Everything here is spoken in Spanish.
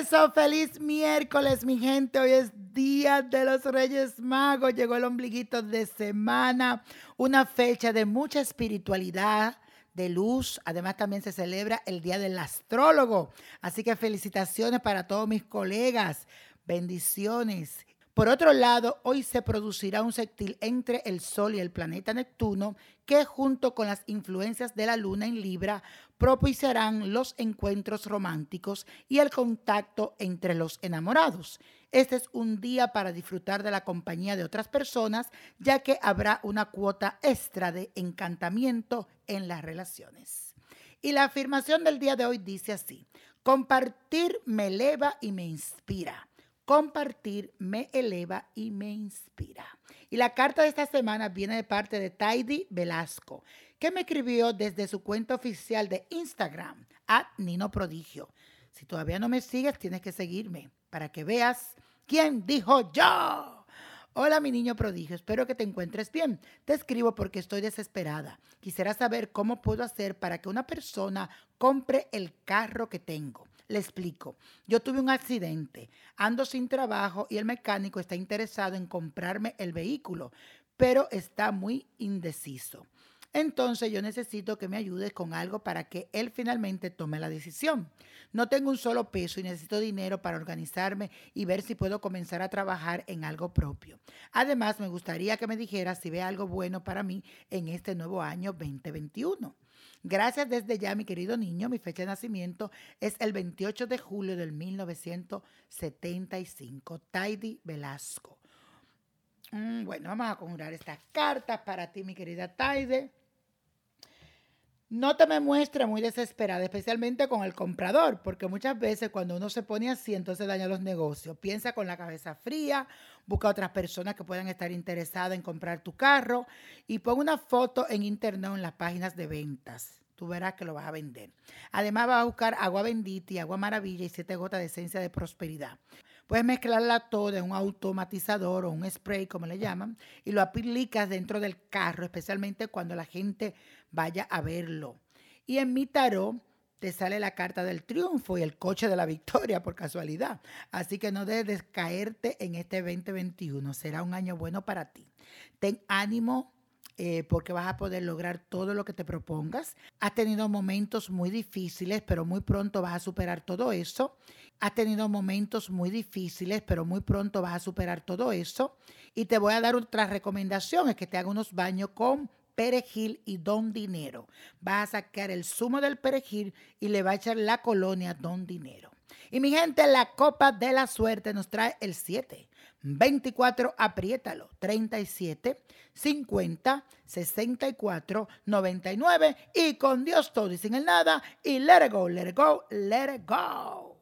Eso, feliz miércoles, mi gente. Hoy es Día de los Reyes Magos. Llegó el ombliguito de semana, una fecha de mucha espiritualidad, de luz. Además, también se celebra el Día del Astrólogo. Así que felicitaciones para todos mis colegas. Bendiciones. Por otro lado, hoy se producirá un sextil entre el Sol y el planeta Neptuno que junto con las influencias de la Luna en Libra propiciarán los encuentros románticos y el contacto entre los enamorados. Este es un día para disfrutar de la compañía de otras personas, ya que habrá una cuota extra de encantamiento en las relaciones. Y la afirmación del día de hoy dice así, compartir me eleva y me inspira. Compartir me eleva y me inspira. Y la carta de esta semana viene de parte de Taidy Velasco, que me escribió desde su cuenta oficial de Instagram, a Nino Prodigio. Si todavía no me sigues, tienes que seguirme para que veas quién dijo yo. Hola mi niño prodigio, espero que te encuentres bien. Te escribo porque estoy desesperada. Quisiera saber cómo puedo hacer para que una persona compre el carro que tengo. Le explico. Yo tuve un accidente, ando sin trabajo y el mecánico está interesado en comprarme el vehículo, pero está muy indeciso. Entonces yo necesito que me ayudes con algo para que él finalmente tome la decisión. No tengo un solo peso y necesito dinero para organizarme y ver si puedo comenzar a trabajar en algo propio. Además, me gustaría que me dijeras si ve algo bueno para mí en este nuevo año 2021. Gracias desde ya, mi querido niño. Mi fecha de nacimiento es el 28 de julio del 1975. Tidy Velasco. Mm, bueno, vamos a conjurar estas cartas para ti, mi querida Taide. No te me muestres muy desesperada, especialmente con el comprador, porque muchas veces cuando uno se pone así, entonces daña los negocios. Piensa con la cabeza fría, busca otras personas que puedan estar interesadas en comprar tu carro y pon una foto en internet en las páginas de ventas. Tú verás que lo vas a vender. Además, vas a buscar agua bendita y agua maravilla y siete gotas de esencia de prosperidad. Puedes mezclarla toda en un automatizador o un spray, como le llaman, y lo aplicas dentro del carro, especialmente cuando la gente vaya a verlo. Y en mi tarot te sale la carta del triunfo y el coche de la victoria por casualidad. Así que no debes caerte en este 2021. Será un año bueno para ti. Ten ánimo, eh, porque vas a poder lograr todo lo que te propongas. Has tenido momentos muy difíciles, pero muy pronto vas a superar todo eso. Has tenido momentos muy difíciles, pero muy pronto vas a superar todo eso. Y te voy a dar otra recomendación, es que te haga unos baños con perejil y don dinero. Vas a sacar el zumo del perejil y le va a echar la colonia don dinero. Y mi gente, la copa de la suerte nos trae el 7, 24, apriétalo, 37, 50, 64, 99 y con Dios todo y sin el nada. Y let it go, let it go, let it go.